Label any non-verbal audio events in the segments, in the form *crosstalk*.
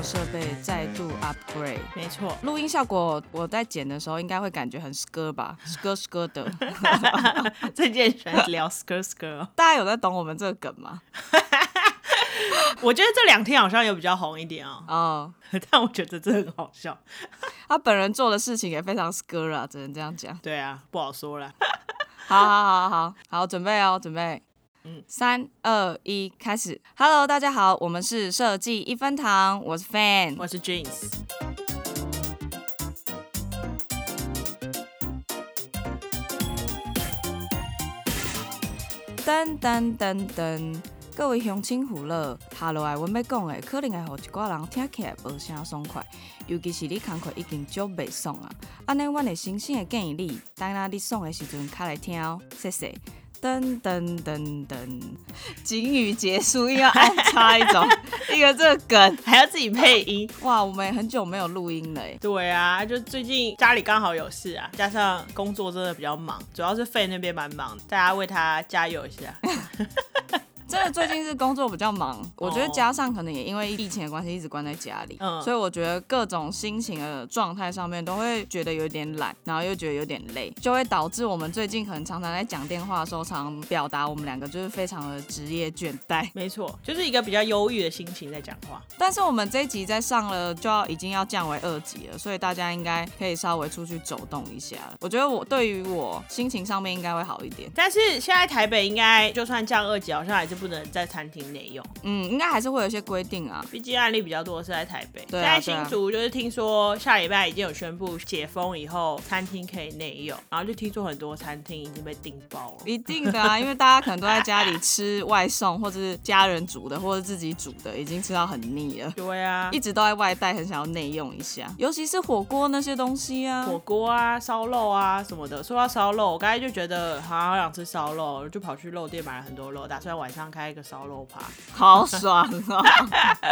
的设备再度 upgrade。没错，录音效果我在剪的时候应该会感觉很 skr 吧，*laughs* skr skr 的。*laughs* 最近喜欢聊 skr skr，大家有在懂我们这个梗吗？*laughs* 我觉得这两天好像有比较红一点啊、哦，但我觉得这很好笑。他本人做的事情也非常 skr 啊，只能这样讲。对啊，不好说了。好好好好好，准备哦，准备。嗯三二一，开始。Hello，大家好，我们是设计一分堂，我是 Fan。我是 Jeans，噔噔噔噔，各位乡亲父老，下落来阮要讲的，可能会互一寡人听起来无啥爽快，尤其是你工课已经足袂爽啊。安尼，阮会诚心的建议你，等下你爽的时阵，卡来听哦，谢谢。噔噔噔噔，警语结束，又要安插一种一个这个梗。*laughs* 还要自己配音。哇，我们很久没有录音了哎。对啊，就最近家里刚好有事啊，加上工作真的比较忙，主要是费那边蛮忙的，大家为他加油一下。*laughs* 真的最近是工作比较忙，我觉得加上可能也因为疫情的关系一直关在家里，嗯所以我觉得各种心情的状态上面都会觉得有点懒，然后又觉得有点累，就会导致我们最近可能常常在讲电话的时候，常表达我们两个就是非常的职业倦怠。没错，就是一个比较忧郁的心情在讲话。但是我们这一集在上了就要已经要降为二级了，所以大家应该可以稍微出去走动一下了。我觉得我对于我心情上面应该会好一点，但是现在台北应该就算降二级，好像还是不能在餐厅内用，嗯，应该还是会有一些规定啊。毕竟案例比较多是在台北。现在新竹就是听说下礼拜已经有宣布解封以后，餐厅可以内用，然后就听说很多餐厅已经被订爆了。一定的啊，因为大家可能都在家里吃外送，或者是家人煮的，或者自己煮的，已经吃到很腻了。对啊一，直都在外带，很想要内用一下，尤其是火锅那些东西啊。火锅啊、烧肉啊什么的。说到烧肉，我刚才就觉得好好想吃烧肉，就跑去肉店买了很多肉，打算晚上开一个烧肉趴。*laughs* 好爽哦！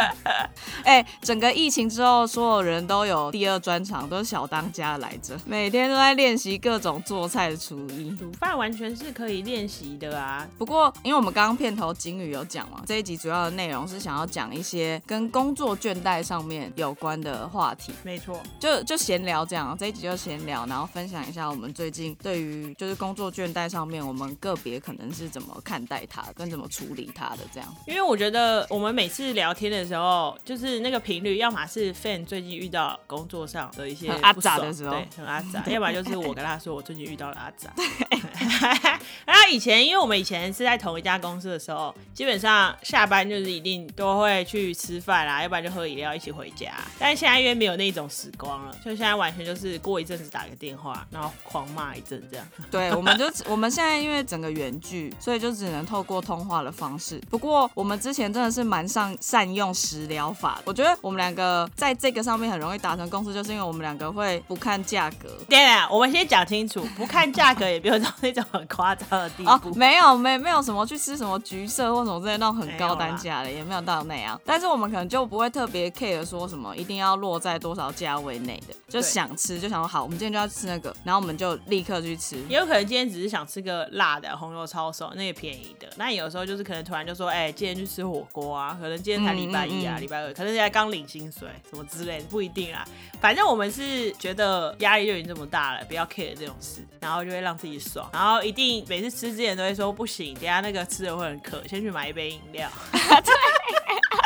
*laughs* 哎、整个疫情之后，所有人都有第二专场，都是小当家来着，每天都在练习各种做菜的厨艺。煮饭完全是可以练习的啊。不过，因为我们刚刚片头金宇有讲嘛，这一集主要的内容是想要讲一些跟工作倦怠上面有关的话题。没错，就就闲聊这样，这一集就闲聊，然后分享一下我们最近对于就是工作倦怠上面，我们个别可能是怎么看待它，跟怎么处理他的这样。因为我觉得我们每次聊天的时候，就是那个频率，要么是 fan 最近遇到工作上的一些很阿杂的时候对，很阿杂；*laughs* 要不然就是我跟他说我最近遇到了阿杂。*laughs* 然后以前，因为我们以前是在同一家公司的时候，基本上下班就是一定都会去吃饭啦，要不然就喝饮料一起回家。但是现在因为没有那种时光了，就现在完全就是过一阵子打个电话，然后狂骂一阵这样。对，我们就 *laughs* 我们现在因为整个远距，所以就只能透过通话的方式。不过我们之前真的是蛮善善用食疗法的，我觉得我们两个在这个上面很容易达成共识，就是因为我们两个会不看价格。对啊，我们先讲清楚，*laughs* 不看价格也不用到那种很夸张的地哦步。，没有没没有什么去吃什么橘色或什么之类那种很高单价的，也没有到那样。但是我们可能就不会特别 care 说什么一定要落在多少价位内的，就想吃就想说好，我们今天就要吃那个，然后我们就立刻去吃。也有可能今天只是想吃个辣的红油抄手，那个便宜的。那有时候就是可能突然就说，哎、今天去吃火锅啊，可能今天才礼拜一啊，嗯嗯嗯礼、拜二，可能现在刚领薪水什么之类的，不一定啦。反正我们是觉得压力就已经这么大了，不要 care 这种事，然后就会让自己爽，然后一定每次吃之前都会说不行，等下那个吃的会很渴，先去买一杯饮料。*laughs* *laughs*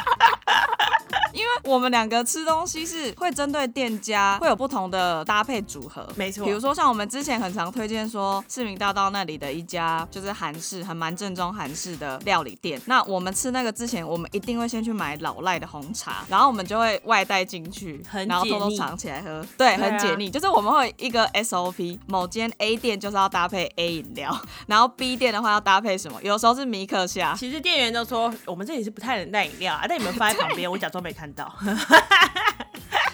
因为我们两个吃东西是会针对店家会有不同的搭配组合，没错比如说像我们之前很常推荐说市民大道那里的一家就是韩式，很蛮正宗韩式的料理店。那我们吃那个之前，我们一定会先去买老赖的红茶，然后我们就会外带进去，很然后偷偷藏起来喝，对，很解腻。就是我们会一个 SOP，某间 A 店就是要搭配 A 饮料，*laughs* 然后 B 店的话要搭配什么？有时候是米可夏，其实店员都说我们这里是不太能带饮料啊，但你们放在旁边，*laughs* 我假装没看到。*laughs*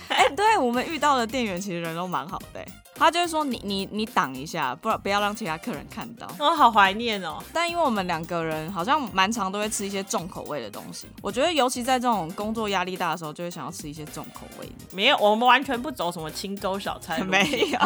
哎、对我们遇到的店员其实人都蛮好的、他就会说你你你挡一下，不然不要让其他客人看到。我好怀念哦。但因为我们两个人好像蛮常都会吃一些重口味的东西，我觉得尤其在这种工作压力大的时候，就会想要吃一些重口味的。没有，我们完全不走什么青州小菜没有，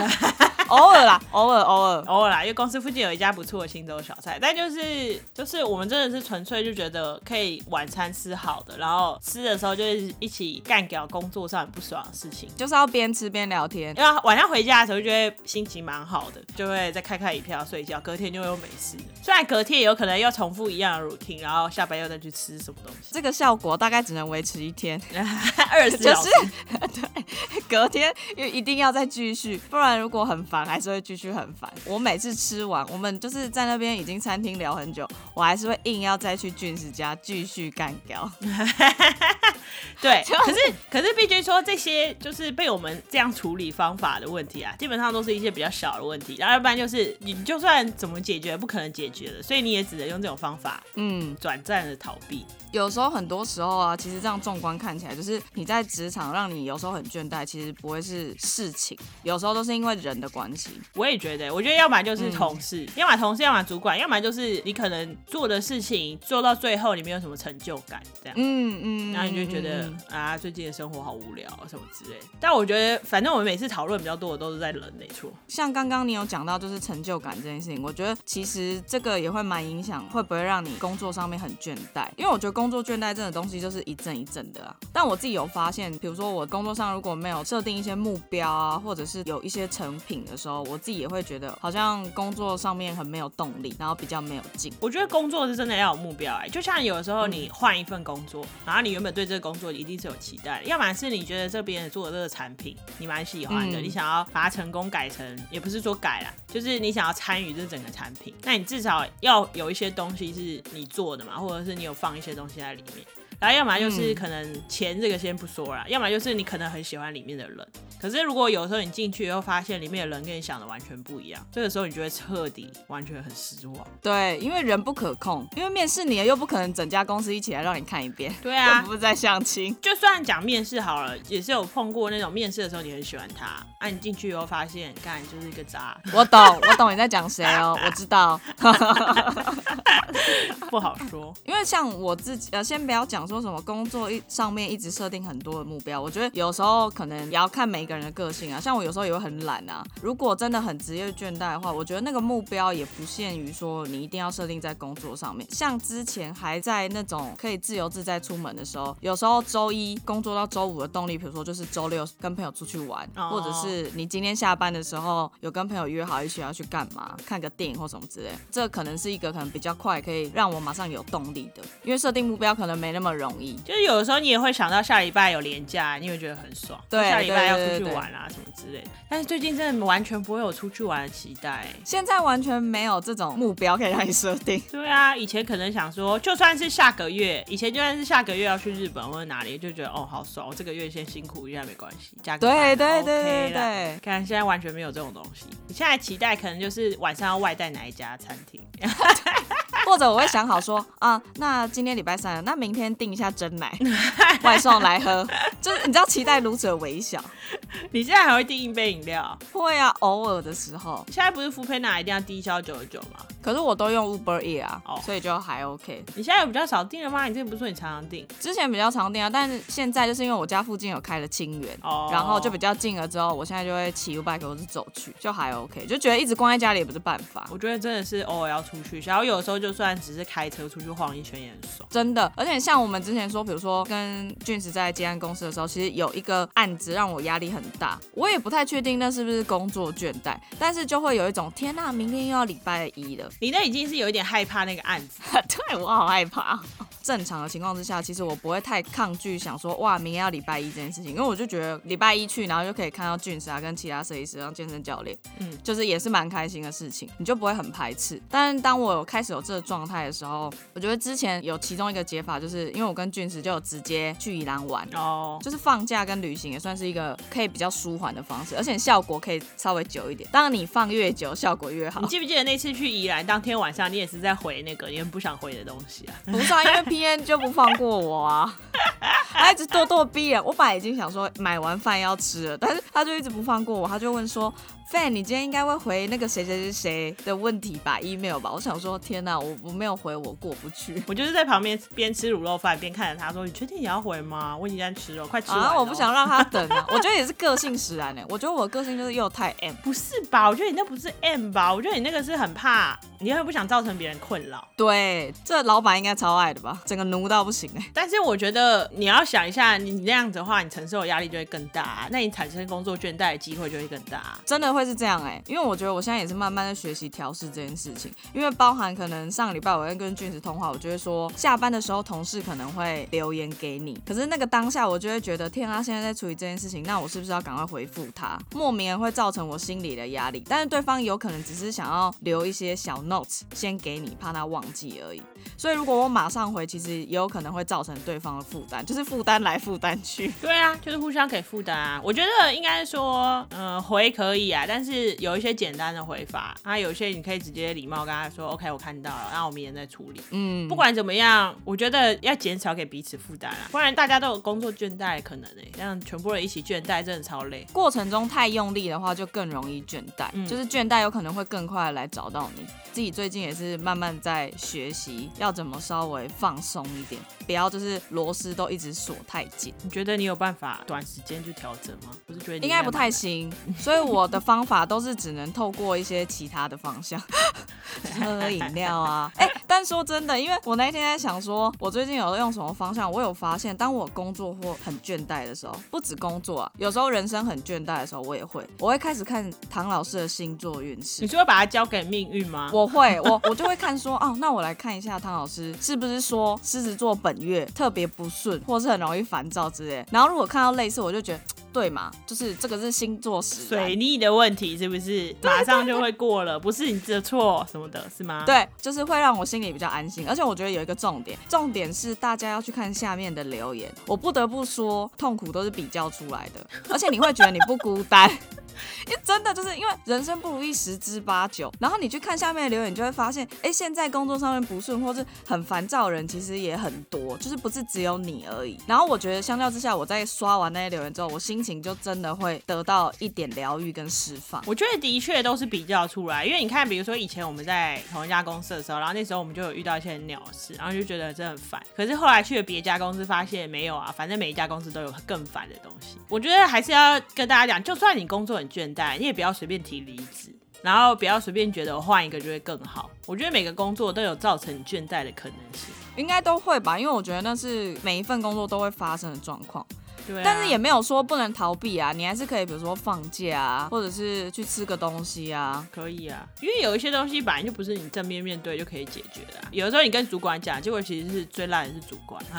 偶尔啦，偶尔偶尔。偶尔啦，因为公司附近有一家不错的青州小菜，但就是就是我们真的是纯粹就觉得可以晚餐吃好的，然后吃的时候就是一起干掉工作上很不爽的事情。就是要边吃边聊天，因为晚上回家的时候就会心情蛮好的，就会再开开一票睡觉，隔天就又没事了。虽然隔天也有可能又重复一样的 routine，然后下班又再去吃什么东西，这个效果大概只能维持一天，*laughs* *laughs* 二十四就是 *laughs* 小时。隔天又一定要再继续，不然如果很烦，还是会继续很烦。我每次吃完，我们就是在那边已经餐厅聊很久，我还是会硬要再去俊石家继续干掉。*laughs* *laughs* 对，可是可是毕竟说这些就是被我们这样处理方法的问题啊，基本上都是一些比较小的问题，然后要不然就是你就算怎么解决，不可能解决的，所以你也只能用这种方法嗯，短暂的逃避。有时候很多时候啊，其实这样纵观看起来，就是你在职场让你有时候很倦怠，其实不会是事情，有时候都是因为人的关系。我也觉得，我觉得要么就是同事，要么同事，要么主管，要么就是你可能做的事情做到最后你没有什么成就感，这样。嗯嗯，然后你就觉得嗯啊，最近的生活好无聊什么之类。但我觉得，反正我们每次讨论比较多的都是在人，没错。像刚刚你有讲到就是成就感这件事情，我觉得其实这个也会蛮影响，会不会让你工作上面很倦怠？因为我觉得工作倦怠这种东西就是一阵一阵的啊。但我自己有发现，比如说我工作上如果没有设定一些目标啊，或者是有一些成品的时候，我自己也会觉得好像工作上面很没有动力，然后比较没有劲。我觉得工作是真的要有目标哎、就像有的时候你换一份工作，然后你原本对这个工作一定是有期待的，要么是你觉得这边做的这个产品你蛮喜欢的，嗯你想要把它成功改成，也不是说改啦，就是你想要参与这整个产品，那你至少要有一些东西是你做的嘛，或者是你有放一些东西在里面。然后要么就是嗯可能钱这个先不说啦，要么就是你可能很喜欢里面的人，可是如果有时候你进去以后发现里面的人跟你想的完全不一样，这个时候你就会彻底完全很失望。对，因为人不可控，因为面试你了又不可能整家公司一起来让你看一遍，对啊又不是在相亲。就算讲面试好了，也是有碰过那种面试的时候你很喜欢他，啊，你进去以后发现，干就是一个渣，我懂，我懂你在讲谁哦，我知道。*laughs* 不好说。因为像我自己，呃，先不要讲说什么工作一上面一直设定很多的目标，我觉得有时候可能也要看每个人的个性啊。像我有时候也会很懒啊。如果真的很职业倦怠的话，我觉得那个目标也不限于说你一定要设定在工作上面。像之前还在那种可以自由自在出门的时候，有时候周一工作到周五的动力，比如说就是周六跟朋友出去玩，哦或者是你今天下班的时候有跟朋友约好一起要去干嘛，看个电影或什么之类，这可能是一个可能比较快可以让我马上有动力的，因为设定目标可能没那么容易。就是有的时候你也会想到下礼拜有年假，你会觉得很爽，对下礼拜要出去玩啊什么之类的。但是最近真的完全不会有出去玩的期待。现在完全没有这种目标可以让你设定。对啊，以前可能想说，就算是下个月，以前就算是下个月要去日本或者哪里，就觉得哦好爽，我这个月先辛苦一下没关系，加个对班对对对对，看现在完全没有这种东西，你现在期待可能就是晚上要外带哪一家餐厅，*laughs* *laughs* 或者我会想好说啊，那今天礼拜三了，那明天订一下真奶，*laughs* 外送来喝，就是你知道期待如此的微小。你现在还会订一杯饮料？会啊，偶尔的时候，现在不是 a n d 一定要低消九十九吗？可是我都用 Uber E 啊，哦所以就还 OK。你现在有比较少订了吗？你之前不是说你常常订？之前比较常订啊，但是现在就是因为我家附近有开了清源，哦然后就比较近了之后，我现在就会骑 U bike 或是走去，就还 OK，就觉得一直关在家里也不是办法。我觉得真的是偶尔要出去，然后有时候就算只是开车出去晃一圈也很爽。真的，而且像我们之前说，比如说跟俊子在接案公司的时候，其实有一个案子让我压力很大，我也不太确定那是不是工作倦怠，但是就会有一种天呐，明天又要礼拜一了，你那已经是有一点害怕那个案子，*laughs* 对我好害怕。正常的情况之下，其实我不会太抗拒想说哇，明天要礼拜一这件事情，因为我就觉得礼拜一去，然后就可以看到俊石啊跟其他设计师、然后健身教练，嗯嗯，就是也是蛮开心的事情，你就不会很排斥。但是当我有开始有这个状态的时候，我觉得之前有其中一个解法，就是因为我跟俊石就有直接去宜兰玩。哦，就是放假跟旅行也算是一个可以比较舒缓的方式，而且效果可以稍微久一点。当然你放越久，效果越好你。记不记得那次去宜兰当天晚上，你也是在回那个你很不想回的东西啊？不是啊，因为天就不放过我啊！他一直咄咄逼人，我本来已经想说买完饭要吃了，但是他就一直不放过我，他就问说。fan，你今天应该会回那个谁谁谁谁的问题吧，email 吧。我想说，天哪，我我没有回，我过不去。*laughs* 我就是在旁边边吃卤肉饭边看着他说：“你确定你要回吗？我已经在吃了，快吃啊！我不想让他等啊。*laughs* 我觉得也是个性使然呢。我觉得我个性就是又太 M，不是吧？我觉得你那不是 M 吧？我觉得你那个是很怕，你又不想造成别人困扰。对，这老板应该超爱的吧？整个奴到不行哎。但是我觉得你要想一下，你那样子的话，你承受的压力就会更大，那你产生工作倦怠的机会就会更大。真的会是这样哎，因为。我觉得我现在也是慢慢在学习调试这件事情，因为包含可能上礼拜我在跟俊子通话，我就会说下班的时候同事可能会留言给你，可是那个当下我就会觉得天啊，现在在处理这件事情，那我是不是要赶快回复他？莫名会造成我心里的压力，但是对方有可能只是想要留一些小 notes 先给你，怕他忘记而已。所以如果我马上回，其实也有可能会造成对方的负担，就是负担来负担去。对啊，就是互相给负担啊。我觉得应该说，嗯，回可以啊，但是有一些简单的回法，啊，有些你可以直接礼貌跟他说，OK，我看到了，那我明天再处理。嗯，不管怎么样，我觉得要减少给彼此负担啊，不然大家都有工作倦怠可能诶，这样全部人一起倦怠，真的超累。过程中太用力的话，就更容易倦怠，就是倦怠有可能会更快来找到你。自己最近也是慢慢在学习。要怎么稍微放松一点，不要就是螺丝都一直锁太紧。你觉得你有办法短时间去调整吗？不是觉得应该不太行，所以我的方法都是只能透过一些其他的方向，*laughs* 喝饮料啊。*laughs* 哎，但说真的，因为我那天在想说，我最近有用什么方向，我有发现，当我工作或很倦怠的时候，不止工作啊，有时候人生很倦怠的时候，我也会，我会开始看唐老师的星座运势。你就会把它交给命运吗？我会，*laughs* 我我就会看说，哦，那我来看一下。唐老师是不是说狮子座本月特别不顺，或是很容易烦躁之类？然后如果看到类似，我就觉得对嘛，就是这个是星座使水逆的问题，是不是？马上就会过了，不是你的错什么的，是吗？对，就是会让我心里比较安心。而且我觉得有一个重点，重点是大家要去看下面的留言。我不得不说，痛苦都是比较出来的，而且你会觉得你不孤单。因真的就是因为人生不如意十之八九，然后你去看下面的留言，就会发现，哎，现在工作上面不顺或是很烦躁的人其实也很多，就是不是只有你而已。然后我觉得相较之下，我在刷完那些留言之后，我心情就真的会得到一点疗愈跟释放。我觉得的确都是比较出来，因为你看，比如说以前我们在同一家公司的时候，然后那时候我们就有遇到一些鸟事，然后就觉得真的很烦。可是后来去了别家公司，发现没有啊，反正每一家公司都有更烦的东西。我觉得还是要跟大家讲，就算你工作倦怠，你也不要随便提离职，然后不要随便觉得换一个就会更好。我觉得每个工作都有造成倦怠的可能性，应该都会吧，因为我觉得那是每一份工作都会发生的状况。对，但是也没有说不能逃避啊，你还是可以，比如说放假啊，或者是去吃个东西啊，可以啊，因为有一些东西本来就不是你正面面对就可以解决的，有的时候你跟主管讲，结果其实是最烂的是主管。*laughs*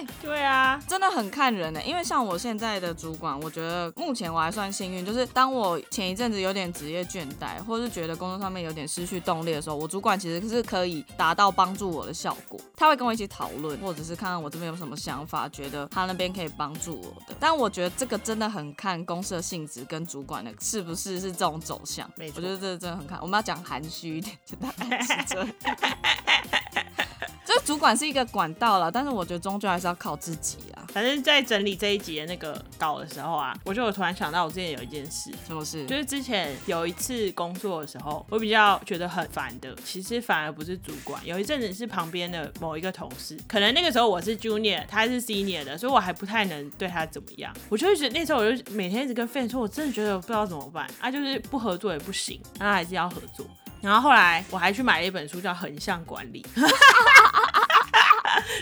*laughs* 对啊，真的很看人呢，因为像我现在的主管，我觉得目前我还算幸运，就是当我前一阵子有点职业倦怠，或者是觉得工作上面有点失去动力的时候，我主管其实是可以达到帮助我的效果，他会跟我一起讨论，或者是看看我这边有什么想法，觉得他那边可以帮助我的。但我觉得这个真的很看公司的性质跟主管的是不是是这种走向，我觉得这真的很看。我们要讲含蓄一点，就大概是这。*laughs* *laughs* 就主管是一个管道了，但是我觉得终究还是要靠自己啊。反正，在整理这一集的那个稿的时候啊，我就有突然想到，我之前有一件事，什么事？就是之前有一次工作的时候，我比较觉得很烦的，其实反而不是主管，有一阵子是旁边的某一个同事，可能那个时候我是 junior，他是 senior 的，所以我还不太能对他怎么样。我就觉得那时候我就每天一直跟 fan 说，我真的觉得不知道怎么办啊，就是不合作也不行，那还是要合作。然后后来我还去买了一本书，叫《横向管理》。*laughs*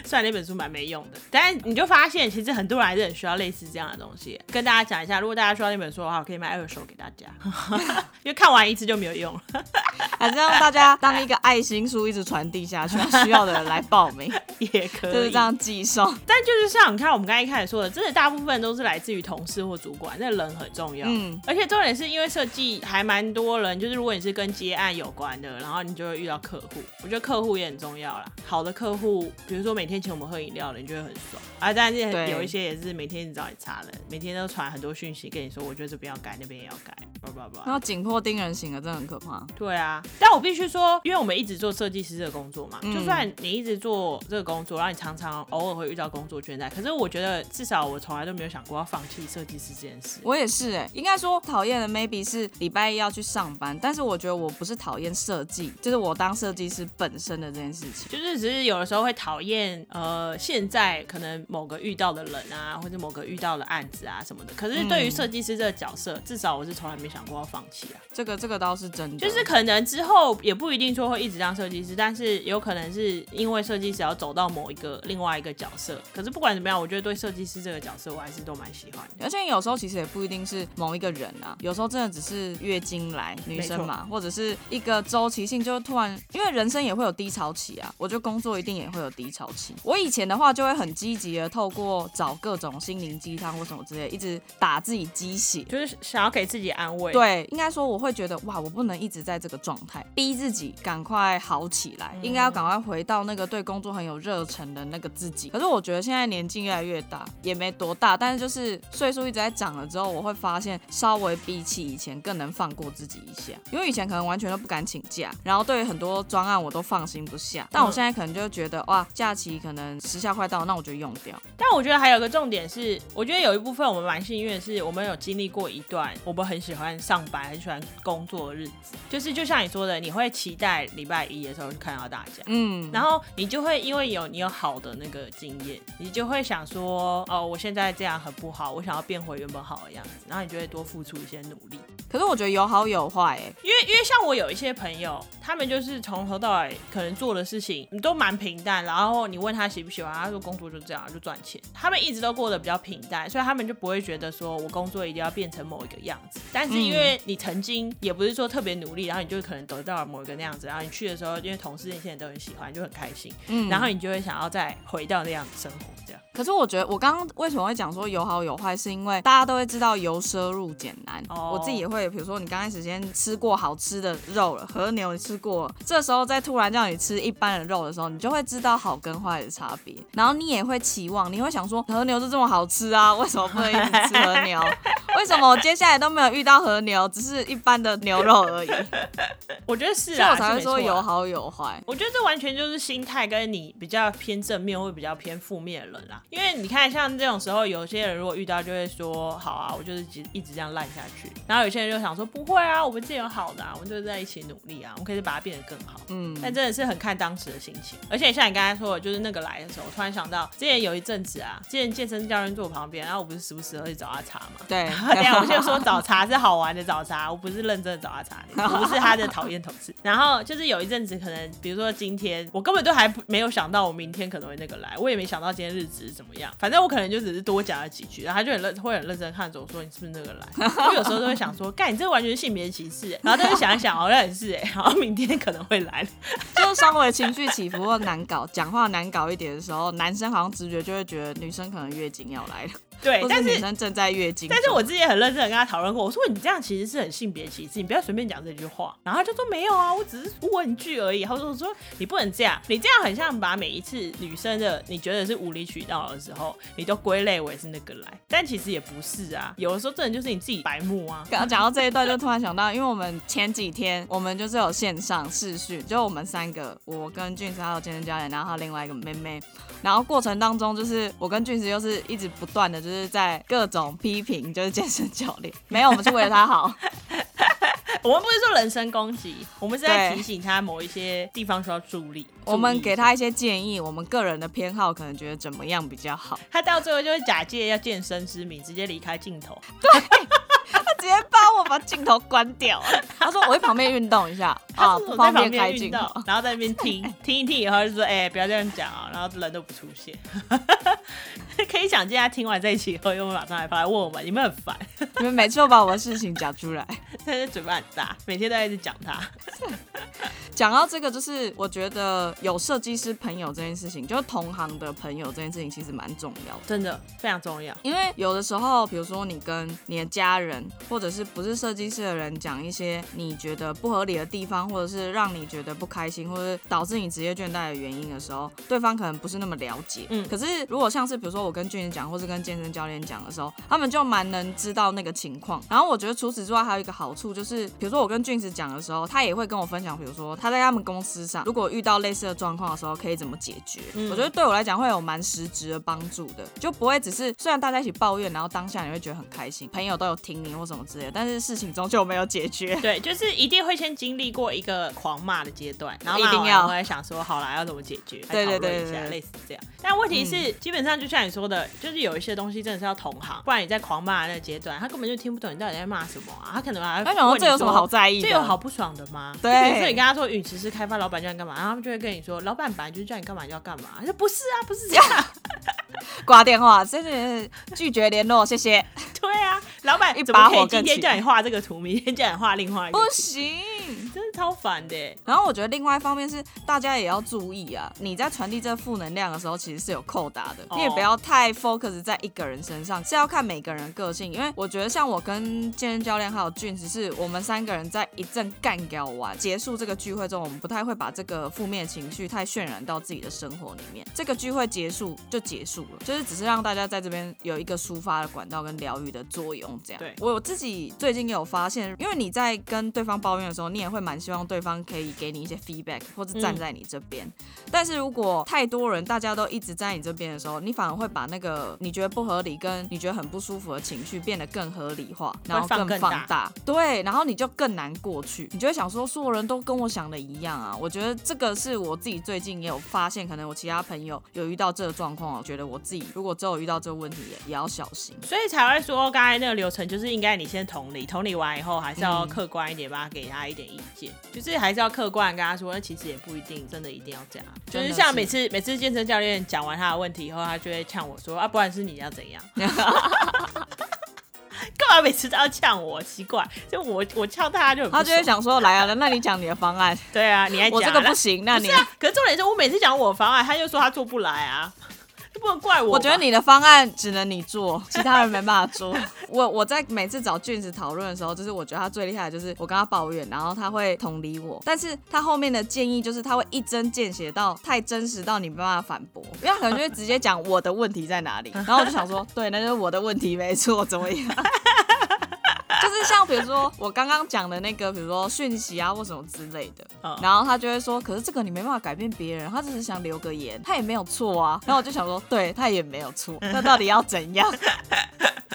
虽然那本书蛮没用的，但是你就发现，其实很多人还是很需要类似这样的东西。跟大家讲一下，如果大家需要那本书的话，我可以买二手给大家，*laughs* 因为看完一次就没有用了。还是让大家当一个爱心书，一直传递下去，需要的人来报名 *laughs* 也可以，就是这样寄送。但就是像你看，我们刚才一开始说的，真的大部分都是来自于同事或主管，那人很重要。嗯，而且重点是因为设计还蛮多人，就是如果你是跟接案有关的，然后你就会遇到客户，我觉得客户也很重要啦。好的客户，比如说每天。天请我们喝饮料的，你就会很爽啊。但是对有一些也是每天你找你查的，每天都传很多讯息跟你说，我觉得这边要改，那边也要改，叭叭叭。然后紧迫盯人型的真的很可怕。对啊，但我必须说，因为我们一直做设计师这个工作嘛，嗯就算你一直做这个工作，然后你常常偶尔会遇到工作倦怠，可是我觉得至少我从来都没有想过要放弃设计师这件事。我也是哎、应该说讨厌的 maybe 是礼拜一要去上班，但是我觉得我不是讨厌设计，就是我当设计师本身的这件事情。就是只是有的时候会讨厌，呃，现在可能某个遇到的人啊，或者某个遇到的案子啊什么的。可是对于设计师这个角色，至少我是从来没想过要放弃啊。这个这个倒是真的，就是可能之后也不一定说会一直当设计师，但是有可能是因为设计师要走到某一个另外一个角色。可是不管怎么样，我觉得对设计师这个角色，我还是都蛮喜欢的。而且有时候其实也不一定是某一个人啊，有时候真的只是月经来，女生嘛，或者是一个周期性，就突然，因为人生也会有低潮期啊，我觉得工作一定也会有低潮期。我以前的话就会很积极的透过找各种心灵鸡汤或什么之类，一直打自己鸡血。就是想要给自己安慰。，对，应该说我会觉得哇，我不能一直在这个状态，逼自己赶快好起来，应该要赶快回到那个对工作很有热忱的那个自己。可是我觉得现在年纪越来越大，也没多大，但是就是岁数一直在长了之后，我会发现稍微比起以前更能放过自己一下，因为以前可能完全都不敢请假，然后对于很多专案我都放心不下，但我现在可能就觉得哇，假期可能时效快到，那我就用掉。但我觉得还有个重点是，我觉得有一部分我们蛮幸运的是，我们有经历过一段我们很喜欢上班、很喜欢工作的日子。就是就像你说的，你会期待礼拜一的时候去看到大家。嗯，然后你就会因为有你有好的那个经验，你就会想说，哦，我现在这样很不好，我想要变回原本好的样子，然后你就会多付出一些努力。可是我觉得有好有坏哎、因为因为像我有一些朋友，他们就是从头到尾可能做的事情都蛮平淡，然后你问他喜不喜欢，他说工作就这样就赚钱，他们一直都过得比较平淡，所以他们就不会觉得说我工作一定要变成某一个样子。但是因为你曾经也不是说特别努力，然后你就可能得到了某一个那样子，然后你去的时候，因为同事那些人都很喜欢，就很开心，嗯然后你就会想要再回到那样的生活这样。可是我觉得，我刚刚为什么会讲说有好有坏，是因为大家都会知道由奢入俭难。哦我自己也会，比如说你刚开始先吃过好吃的肉了，和牛你吃过了，这时候再突然叫你吃一般的肉的时候，你就会知道好跟坏的差别。然后你也会期望，你会想说和牛是这么好吃啊，*laughs* 为什么不能一直吃和牛？*laughs* 为什么我接下来都没有遇到和牛，只是一般的牛肉而已？我觉得是啊，所以我才会说有好有坏。我觉得这完全就是心态跟你比较偏正面或比较偏负面的人啦。因为你看，像这种时候，有些人如果遇到就会说：“好啊，我就是一一直这样烂下去。”然后有些人就想说：“不会啊，我们之前有好的啊，我们就是在一起努力啊，我们可以把它变得更好。”嗯，但真的是很看当时的心情，而且像你刚才说的，就是那个来的时候，我突然想到，之前有一阵子啊，之前健身教练坐我旁边，然后我不是时不时会去找他查嘛。对，等一下，我就说找茬是好玩的找茬，我不是认真的找他茬，*laughs* 我不是他的讨厌同事。然后就是有一阵子，可能比如说今天，我根本都还不没有想到我明天可能会那个来，我也没想到今天日子是怎么样。反正我可能就只是多讲了几句，然后他就很认会很认真看着我说你是不是那个来？我有时候都会想说，干你这完全是性别歧视欸，然后但是想一想好像也是哎，然后明天可能会来。*laughs* 就稍微情绪起伏或难搞，讲话难搞一点的时候，男生好像直觉就会觉得女生可能月经要来了，对，但是是女生正在月经中。但是我之前很认真的跟他讨论过，我说你这样其实是很性别歧视，你不要随便讲这句话。然后他就说没有啊，我只是问句而已。他说我说你不能这样，你这样很像把每一次女生的你觉得是无理取闹的时候，你都归类为是那个来，但其实也不是啊。有的时候真的就是你自己白目啊。刚刚讲到这一段，就突然想到，因为我们前几天我们就是有线上视讯，就我们三个，我跟俊子还有健身教练，然后还有另外一个妹妹，然后过程当中就是我跟俊子又是一直不断的就是在各种批评，就是健身教练，没有，我们是为了他好。*laughs* 我们不是说人身攻击，我们是在提醒他某一些地方需要注意。我们给他一些建议，我们个人的偏好可能觉得怎么样比较好，他到最后就会假借要健身之名，直接离开镜头。他 *laughs* 直接帮我把镜头关掉。*laughs* 他说我会旁边运动一下啊，不方便开镜头。，然后在那边听 *laughs* 听一听以后就说：“哎、不要这样讲啊！”然后人都不出现。*laughs* 可以想见，他听完这一期以后，又马上来跑来问我们：“你们很烦？”你们每次都把我的事情讲出来。但是嘴巴很大，每天都在一直讲他。讲到这个，就是我觉得有设计师朋友这件事情，就是同行的朋友这件事情，其实蛮重要的。真的非常重要。因为有的时候，比如说你跟你的家人，或者是不是设计师的人讲一些你觉得不合理的地方，或者是让你觉得不开心，或者导致你职业倦怠的原因的时候，对方可能不是那么了解。嗯可是如果像是比如说我跟俊人讲，或是跟健身教练讲的时候，他们就蛮能知道那个情况。然后我觉得除此之外，还有一个好处就是，比如说我跟俊子讲的时候，他也会跟我分享，比如说他在他们公司上，如果遇到类似的状况的时候，可以怎么解决。嗯我觉得对我来讲会有蛮实质的帮助的，就不会只是虽然大家一起抱怨，然后当下你会觉得很开心，朋友都有听你或什么之类的，但是事情终究没有解决。对，就是一定会先经历过一个狂骂的阶段，然后一定要我会想说，好啦，要怎么解决？对对对对对类似这样。但问题是，基本上就像你说的，就是有一些东西真的是要同行，不然你在狂骂的那个阶段，他根本就听不懂你到底在骂什么啊，他可能还他想说这有什么好在意的？这有好不爽的吗？对所以你跟他说陨石是开发老板叫你干嘛，然后他们就会跟你说，老板本来就是叫你干嘛就要干嘛。他说不是啊，不是这样。*laughs* 挂电话，真的是拒绝联络，谢谢。对啊，老板一把火今天叫你画这个图，明天叫你画另外一个不？行。超烦的欸。然后我觉得另外一方面是大家也要注意啊，你在传递这负能量的时候，其实是有扣打的，哦你也不要太 focus 在一个人身上，是要看每个人的个性。因为我觉得像我跟健身教练还有俊，只是我们三个人在一阵干掉完结束这个聚会之后，我们不太会把这个负面情绪太渲染到自己的生活里面。这个聚会结束就结束了，就是只是让大家在这边有一个抒发的管道跟疗愈的作用。这样，对我自己最近有发现，因为你在跟对方抱怨的时候，你也会蛮希望对方可以给你一些 feedback 或者站在你这边。但是如果太多人大家都一直在你这边的时候，你反而会把那个你觉得不合理跟你觉得很不舒服的情绪变得更合理化，然后更放大大。对，然后你就更难过去，你就会想说，所有人都跟我想的一样啊。我觉得这个是我自己最近也有发现，可能我其他朋友有遇到这个状况，我觉得我自己如果之后遇到这个问题也也要小心。所以才会说刚才那个流程，就是应该你先同理，同理完以后还是要嗯客观一点，帮他给他一点意见，就是还是要客观跟他说，那其实也不一定真的一定要这样。就是是像每次每次健身教练讲完他的问题以后，他就会呛我说啊，不然是你要怎样？*laughs* *laughs* 干嘛每次都要呛我？奇怪，就我我呛他就很他就会想说，来啊，那你讲你的方案，对啊，你还我这个不行，那你啊，可是重点是我每次讲我方案，他就说他做不来啊，就不能怪我。我觉得你的方案只能你做，*laughs* 其他人没办法做。我我在每次找俊子讨论的时候，就是我觉得他最厉害的就是我跟他抱怨，然后他会同理我，但是他后面的建议就是他会一针见血到太真实到你没办法反驳，因为他可能就会直接讲我的问题在哪里，*laughs* 然后我就想说，对，那就是我的问题没错，怎么样？就是像比如说我刚刚讲的那个，比如说讯息啊或什么之类的，嗯然后他就会说，可是这个你没办法改变别人，他只是想留个言，他也没有错啊。然后我就想说，对他也没有错，那到底要怎样？*laughs*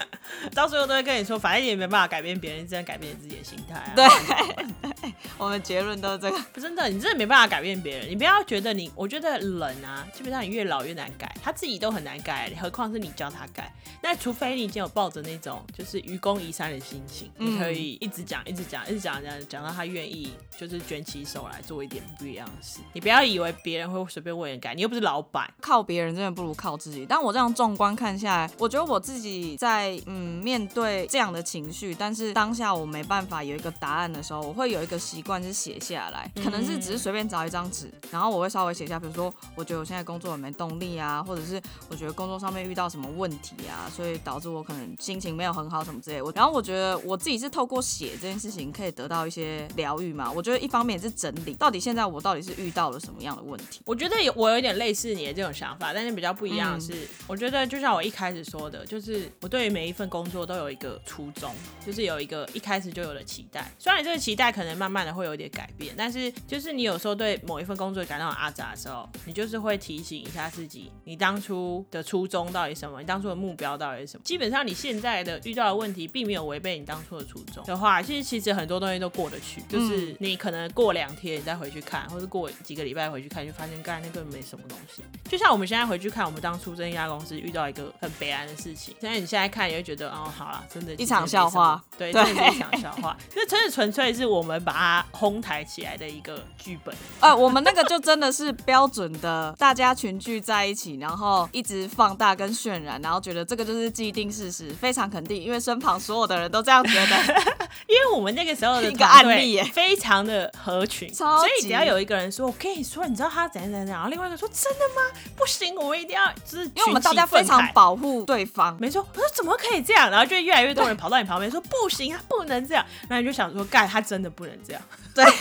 *laughs* 到最后都会跟你说，反正也没办法改变别人，只能改变你自己的心态、啊。对，*laughs* 我们结论都是这个。不真的，你真的没办法改变别人。你不要觉得你，我觉得人啊，基本上你越老越难改，他自己都很难改，何况是你教他改。那除非你已经有抱着那种就是愚公移山的心情，嗯你可以一直讲、一直讲、一直讲，讲讲到他愿意，就是卷起手来做一点不一样的事。你不要以为别人会随便为你改，你又不是老板。靠别人真的不如靠自己。但我这样纵观看下来，我觉得我自己在嗯面对这样的情绪，但是当下我没办法有一个答案的时候，我会有一个习惯是写下来，可能是只是随便找一张纸，然后我会稍微写下，比如说我觉得我现在工作很没动力啊，或者是我觉得工作上面遇到什么问题啊，所以导致我可能心情没有很好什么之类的。我然后我觉得我自己是透过写这件事情可以得到一些疗愈嘛。我觉得一方面也是整理，到底现在我到底是遇到了什么样的问题。我觉得有我有点类似你的这种想法，但是比较不一样的是，嗯我觉得就像我一开始说的，就是我对于每一份工作都有一个初衷，就是有一个一开始就有的期待。虽然这个期待可能慢慢的会有点改变，但是就是你有时候对某一份工作感到很阿杂的时候，你就是会提醒一下自己，你当初的初衷到底什么，你当初的目标到底是什么。基本上你现在的遇到的问题并没有违背你当初的初衷的话，其实其实很多东西都过得去，就是你可能过两天你再回去看，或者过几个礼拜回去看，就发现刚才那根本没什么东西。就像我们现在回去看，我们当初这家公司遇到一个很悲哀的事情，现在你现在看，你会觉得哦，好了，真的一场笑话，对，对真的是一场笑话。*laughs* 这真的纯粹是我们把它哄抬起来的一个剧本。呃，我们那个就真的是标准的，大家群聚在一起，然后一直放大跟渲染，然后觉得这个就是既定事实，非常肯定，因为身旁所有的人都这样觉得。*laughs* 因为我们那个时候的 *laughs* 一个案例耶非常的合群，所以只要有一个人说：“我跟你说，你知道他怎样怎样。”然后另外一个说：“真的吗？不行，我们一定要就是因为我们大家非常。”保护对方，没错，我说怎么可以这样？然后就越来越多人跑到你旁边说不行，啊不能这样。然后你就想说，盖，他真的不能这样。对。*laughs*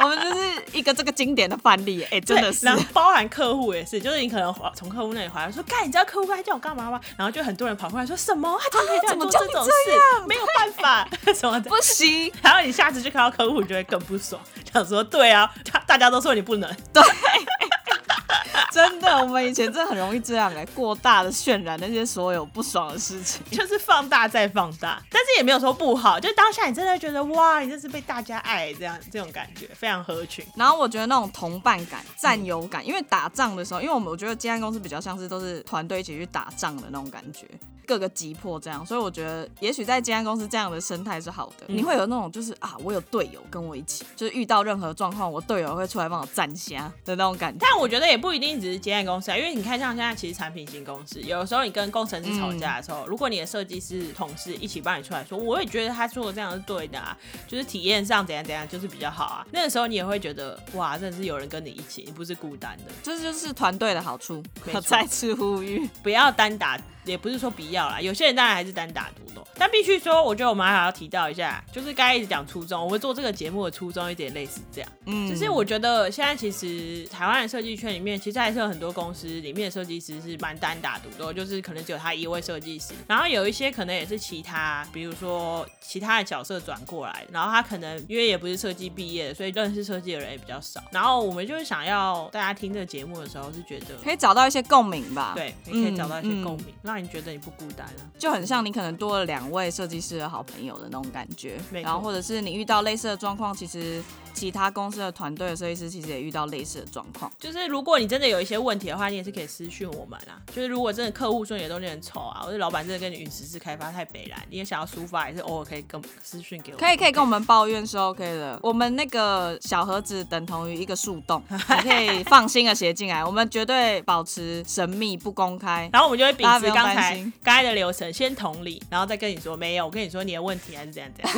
我们就是一个这个经典的范例，哎、真的是然。后包含客户也是，就是你可能从客户那里回来说，盖，你知道客户刚才叫我干嘛吗？然后就很多人跑过来说什么，他怎么可以这样做这种事？没有办法 *laughs* 什么的。不行，然后你下次就看到客户，你就会更不爽，想说对啊，他大家都说你不能，真的，我们以前真的很容易这样哎、过大的渲染那些所有不爽的事情。*laughs* 就是放大再放大，但是也没有说不好，就当下你真的觉得哇，你这是被大家爱这样这种感觉，非常合群。然后我觉得那种同伴感、战友感，因为打仗的时候，因为我们我觉得接案公司比较像是都是团队一起去打仗的那种感觉，各个击破这样，所以我觉得也许在接案公司这样的生态是好的。你会有那种就是啊，我有队友跟我一起，就是遇到任何状况，我队友会出来帮我站下的那种感觉。但我觉得也不一定只是接案公司啊，因为你看像现在其实产品型公司，有的时候你跟工程师吵架的时候，如果你的设计师同事一起帮你出来说，我也觉得他做的这样是对的啊，就是体验上怎样怎样就是比较好啊，那个时候你也会觉得哇，真的是有人跟你一起，你不是孤单的，这就是团队的好处。*laughs* 再次呼吁，不要单打，也不是说不要啦，有些人当然还是单打独斗，但必须说，我觉得我们还要提到一下，就是刚才一直讲初衷，我们做这个节目的初衷有点类似这样。嗯，就是我觉得现在其实台湾的设计圈里面，其实还是有很多公司里面的设计师是蛮单打独斗，就是可能只有他一位设计师，然后有一些可能也是其他，比如说其他的角色转过来，然后他可能因为也不是设计毕业的，所以认识设计的人也比较少。然后我们就是想要大家听这个节目的时候是觉得。可以找到一些共鸣吧。对，你可以找到一些嗯共鸣，让你觉得你不孤单啊。就很像你可能多了两位设计师的好朋友的那种感觉然后或者是你遇到类似的状况，其实其他公司的团队的设计师其实也遇到类似的状况。就是如果你真的有一些问题的话，你也是可以私讯我们啊。就是如果真的客户说你的东西很丑啊，或者老板真的跟你陨石式开发太北蓝，你也想要抒发，也是偶尔可以跟私讯给我们。可以可以跟我们抱怨是 OK 的，我们那个小盒子等同于一个树洞，*laughs* 你可以放心的写进来，我们绝对保持神秘不公开。然后我们就会秉大家不用持刚才担心刚才的流程，先同理，然后再跟你说没有，我跟你说你的问题还是怎样怎样。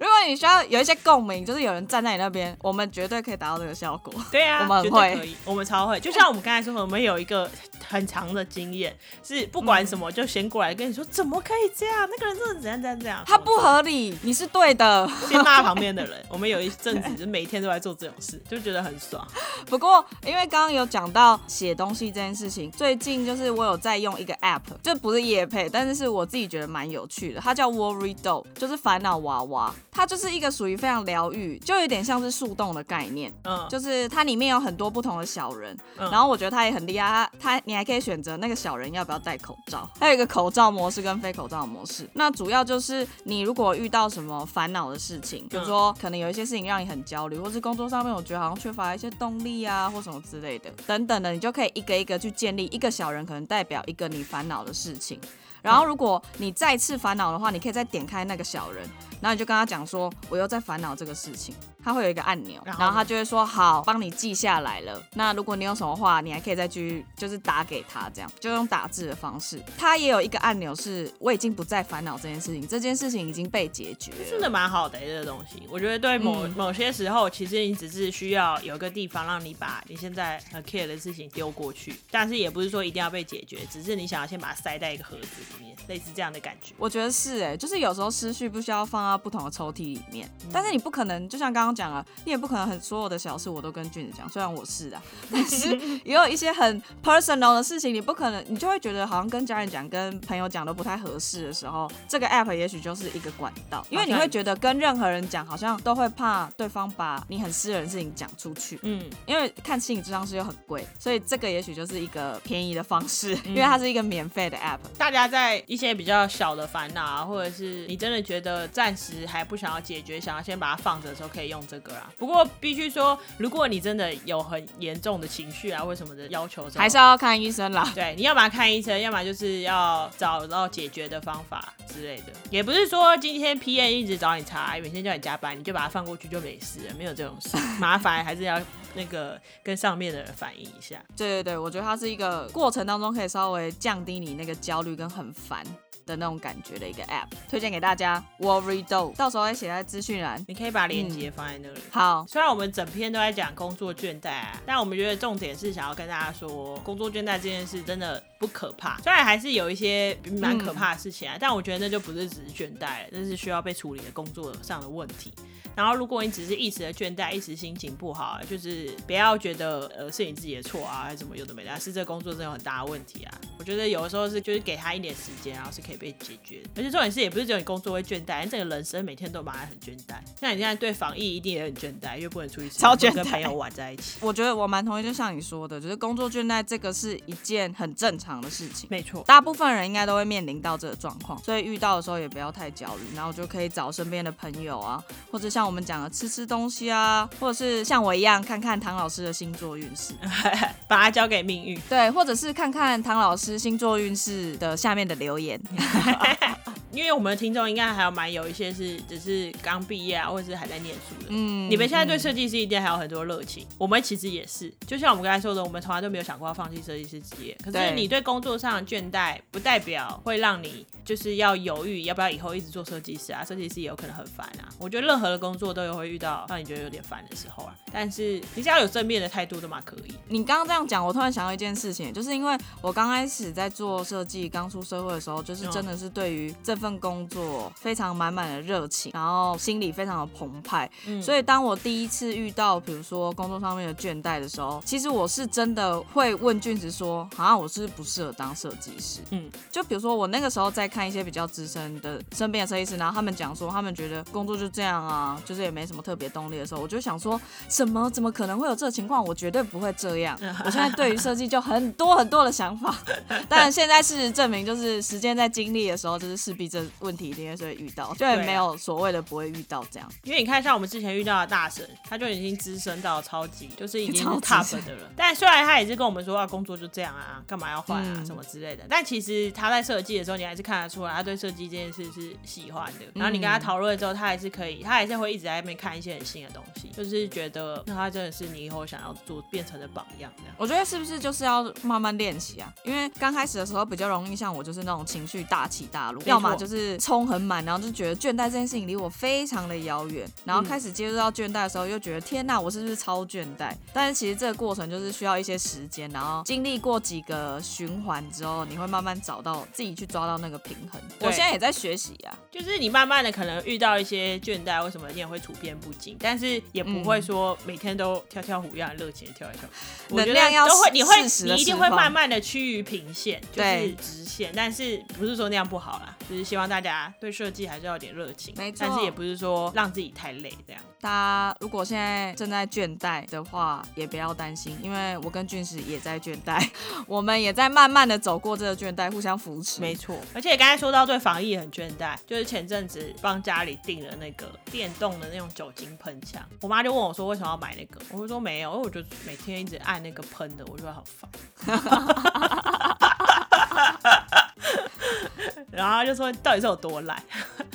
如果你需要有一些共鸣，就是有人站在你那边，我们绝对可以达到这个效果。对啊，我们很绝对会可以，我们超会。就像我们刚才说的，我们有一个很长的经验，是不管什么就先过来跟你说，怎么可以这样？那个人真的怎样怎样怎样？他不合理，你是对的。先骂旁边的人。我们有一阵子就每天都在做这种事，就觉得很爽。*laughs* 不过，因为刚刚有讲到写东西这件事情，最近就是我有在用一个 app，就不是夜配，但是是我自己觉得蛮有趣的，它叫 Worry Doll，就是烦恼娃娃。它就是一个属于非常疗愈，就有点像是树洞的概念。嗯，就是它里面有很多不同的小人，嗯然后我觉得它也很厉害，它它你还可以选择那个小人要不要戴口罩，还有一个口罩模式跟非口罩模式。那主要就是你如果遇到什么烦恼的事情，比如说可能有一些事情让你很焦虑，或是工作上面我觉得好像缺乏一些动力啊，或什么之类的，等等的，你就可以一个一个去建立一个小人，可能代表一个你烦恼的事情。然后，如果你再次烦恼的话，你可以再点开那个小人，然后你就跟他讲说，我又在烦恼这个事情。他会有一个按钮，然后然后他就会说好，帮你记下来了。那如果你有什么话，你还可以再继续就是打给他，这样就用打字的方式。他也有一个按钮是，我已经不再烦恼这件事情，这件事情已经被解决了。真的蛮好的、这个东西。我觉得对某、嗯某些时候，其实你只是需要有一个地方让你把你现在很 care 的事情丢过去，但是也不是说一定要被解决，只是你想要先把它塞在一个盒子里面，类似这样的感觉。我觉得是哎、就是有时候思绪不需要放到不同的抽屉里面，嗯但是你不可能，就像刚刚讲了，你也不可能很所有的小事我都跟俊子讲，虽然我是啊，但是也有一些很 personal 的事情，你不可能，你就会觉得好像跟家人讲、跟朋友讲都不太合适的时候，这个 app 也许就是一个管道，因为你会觉得跟任何人讲，好像都会怕对方把你很私人的事情讲出去，嗯，因为看心理智商师又很贵，所以这个也许就是一个便宜的方式，嗯因为它是一个免费的 app。大家在一些比较小的烦恼啊，或者是你真的觉得暂时还不想要解决，想要先把它放着的时候，可以用这个啦。不过必须说，如果你真的有很严重的情绪啊或什么的要求，还是要看医生啦。对，你要么看医生，要么就是要找到解决的方法之类的。也不是说今天 P N 一直找你查，每天叫你加班，你就把它放过去就没事了，没有这种事。*laughs* 麻烦还是要那个跟上面的人反映一下。对对对，我觉得它是一个过程当中可以稍微降低你那个焦虑跟很烦。的那种感觉的一个 App，推荐给大家。Worry Do，到时候会写在资讯栏，你可以把链接放在那里。好，虽然我们整篇都在讲工作倦怠，但我们觉得重点是想要跟大家说，工作倦怠这件事真的不可怕。虽然还是有一些蛮可怕的事情啊，但我觉得那就不是只是倦怠，那是需要被处理的工作上的问题。然后，如果你只是一时的倦怠，一时心情不好，就是不要觉得呃是你自己的错啊，还是什么有的没的，是这工作真的有很大的问题啊。我觉得有的时候是就是给他一点时间，然后是可以被解决。而且重点是也不是只有你工作会倦怠，你整个人生每天都蛮很倦怠。像你现在对防疫一定也很倦怠，因为不能出去超倦跟朋友玩在一起。我觉得我蛮同意，就像你说的，就是工作倦怠这个是一件很正常的事情。没错，大部分人应该都会面临到这个状况，所以遇到的时候也不要太焦虑，然后就可以找身边的朋友啊，或者像我们讲的吃吃。东西啊，或者是像我一样看看唐老师的星座运势，*laughs* 把它交给命运。对，或者是看看唐老师星座运势的下面的留言。*laughs* *laughs* 因为我们的听众应该还有蛮有一些是只是刚毕业啊，或者是还在念书的。嗯，你们现在对设计师一定还有很多热情，我们其实也是。就像我们刚才说的，我们从来都没有想过要放弃设计师职业。可是你对工作上的倦怠，不代表会让你就是要犹豫要不要以后一直做设计师啊。设计师也有可能很烦啊。我觉得任何的工作都有会遇到让你觉得有点烦的时候啊。但是你只要有正面的态度都蛮可以。你刚刚这样讲，我突然想到一件事情，就是因为我刚开始在做设计，刚出社会的时候，就是真的是对于这份工作非常满满的热情，然后心里非常的澎湃。嗯，所以当我第一次遇到比如说工作上面的倦怠的时候，其实我是真的会问俊子说，好像我是不适合当设计师。嗯，就比如说我那个时候在看一些比较资深的身边的设计师，然后他们讲说他们觉得工作就这样啊，就是也没什么特别动力的时候，我就想说，什么怎么可能会有这个情况？我绝对不会这样。*laughs* 我现在对于设计就很多很多的想法，但现在事实证明，就是时间在经历的时候，就是势必这问。题一定会遇到，*laughs* 就也没有所谓的不会遇到这样。因为你看，像我们之前遇到的大神，他就已经资深到超级，就是已经 *laughs* 是 top 的了。但虽然他也是跟我们说，啊，工作就这样啊，干嘛要换啊，什么之类的。但其实他在设计的时候，你还是看得出来，他对设计这件事是喜欢的。然后你跟他讨论之后，他还是可以，他还是会一直在那边看一些很新的东西，就是觉得那他真的是你以后想要做变成的榜样。这样，我觉得是不是就是要慢慢练习啊？因为刚开始的时候比较容易像我，就是那种情绪大起大落，要么就是。充很满，然后就觉得倦怠这件事情离我非常的遥远，然后开始接触到倦怠的时候，又觉得天呐，我是不是超倦怠？但是其实这个过程就是需要一些时间，然后经历过几个循环之后，你会慢慢找到自己去抓到那个平衡。我现在也在学习啊，就是你慢慢的可能遇到一些倦怠，为什么你也会处变不惊？但是也不会说每天都跳跳虎一样热情的跳一跳。能量要都会，你会你一定会慢慢的趋于平线，就是直线，但是不是说那样不好啦，就是希望大家。对设计还是要有点热情，没错，但是也不是说让自己太累这样。大家如果现在正在倦怠的话，也不要担心，因为我跟俊石也在倦怠，*laughs* 我们也在慢慢的走过这个倦怠，互相扶持。没错，而且刚才说到对防疫很倦怠，就是前阵子帮家里订了那个电动的那种酒精喷枪，我妈就问我说为什么要买那个，我就说没有，因为我就每天一直按那个喷的，我觉得好烦。*laughs* 然后就说到底是有多懒，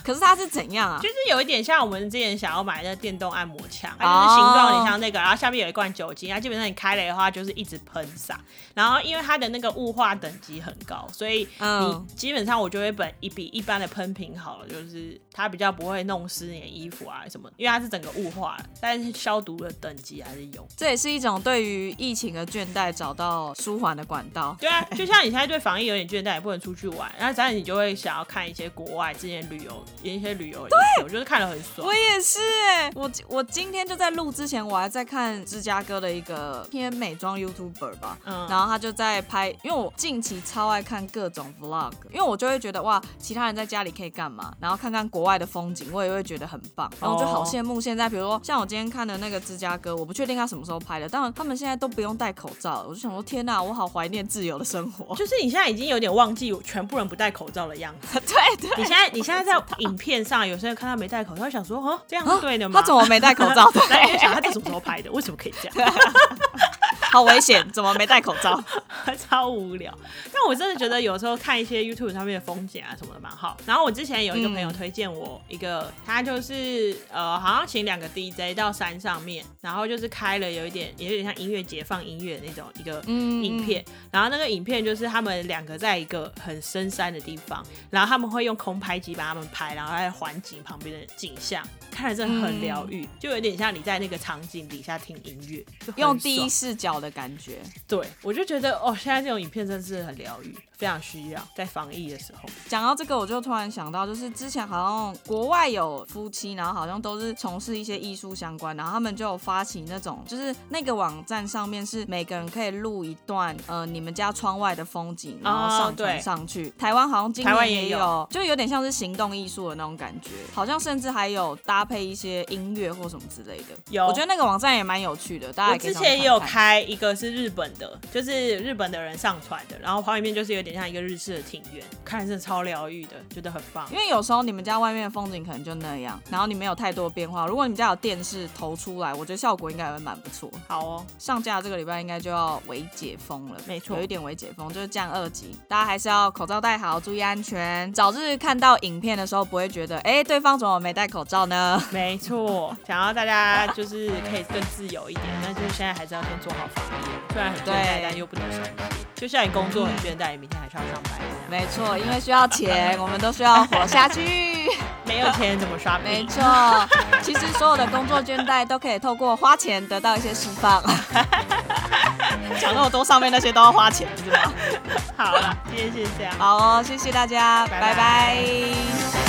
可是它是怎样啊？就是有一点像我们之前想要买那电动按摩枪，它就是形状有点像那个，然后下面有一罐酒精，它基本上你开了的话就是一直喷洒。然后因为它的那个雾化等级很高，所以你基本上我就会本一比一般的喷瓶好了，就是它比较不会弄湿你的衣服啊什么，因为它是整个雾化，但是消毒的等级还是有。这也是一种对于疫情的倦怠找到舒缓的管道。对啊，*laughs* 就像你现在对防疫有点倦怠，也不能出去玩，然后这样你就会。想要看一些国外之前旅游一些旅游，对，我就是看了很爽。我也是哎，我我今天就在录之前，我还在看芝加哥的一个偏美妆 YouTuber 吧，嗯，然后他就在拍，因为我近期超爱看各种 Vlog，因为我就会觉得哇，其他人在家里可以干嘛，然后看看国外的风景，我也会觉得很棒，然后我就好羡慕现在，比如说像我今天看的那个芝加哥，我不确定他什么时候拍的，但他们现在都不用戴口罩，我就想说天呐，我好怀念自由的生活。*laughs* 就是你现在已经有点忘记全部人不戴口罩的样子。*laughs* 对对，你现在你现在在影影片上有些人看他没戴口罩，想说哦，这样是对的吗？他怎么没戴口罩？然后就想他这什么时候拍的？为什么可以这样？*laughs* 好危险！怎么没戴口罩？*laughs* 超无聊。但我真的觉得有时候看一些 YouTube 上面的风景啊什么的蛮好。然后我之前有一个朋友推荐我一个，他就是呃，好像请两个 DJ 到山上面，然后就是开了有一点，也有点像音乐节放音乐那种一个影片。然后那个影片就是他们两个在一个很深山的地方，然后他们会用空拍机把他们拍，然后在环境旁边的景象。看着真的很疗愈，就有点像你在那个场景底下听音乐，用第一视角的感觉。对，我就觉得哦，现在这种影片真的是很疗愈。非常需要在防疫的时候。讲到这个，我就突然想到，就是之前好像国外有夫妻，然后好像都是从事一些艺术相关，然后他们就有发起那种，就是那个网站上面是每个人可以录一段呃你们家窗外的风景，然后上传上去。台湾好像今年也有，就有点像是行动艺术的那种感觉，好像甚至还有搭配一些音乐或什么之类的。有，我觉得那个网站也蛮有趣的。大家之前也有开一个是日本的，就是日本的人上传的，然后旁边就是有点。像一个日式的庭院，看着超疗愈的，觉得很棒。因为有时候你们家外面的风景可能就那样，然后你没有太多变化。如果你们家有电视投出来，我觉得效果应该会蛮不错。好哦，上架这个礼拜应该就要微解封了，没错，有一点微解封，就是降二级。大家还是要口罩戴好，注意安全。早日看到影片的时候，不会觉得哎，对方怎么没戴口罩呢？*laughs* 没错，想要大家就是可以更自由一点，但就是现在还是要先做好防疫，虽然很倦但又不能松懈。就像你工作很倦怠，你明天。还是要上班，没错，因为需要钱，我们都需要活下去。*laughs* 没有钱怎么刷？没错，其实所有的工作倦怠都可以透过花钱得到一些释放。*laughs* 讲那么多，上面那些都要花钱，是吗？好了，今天先这样。好哦，谢谢大家，拜拜。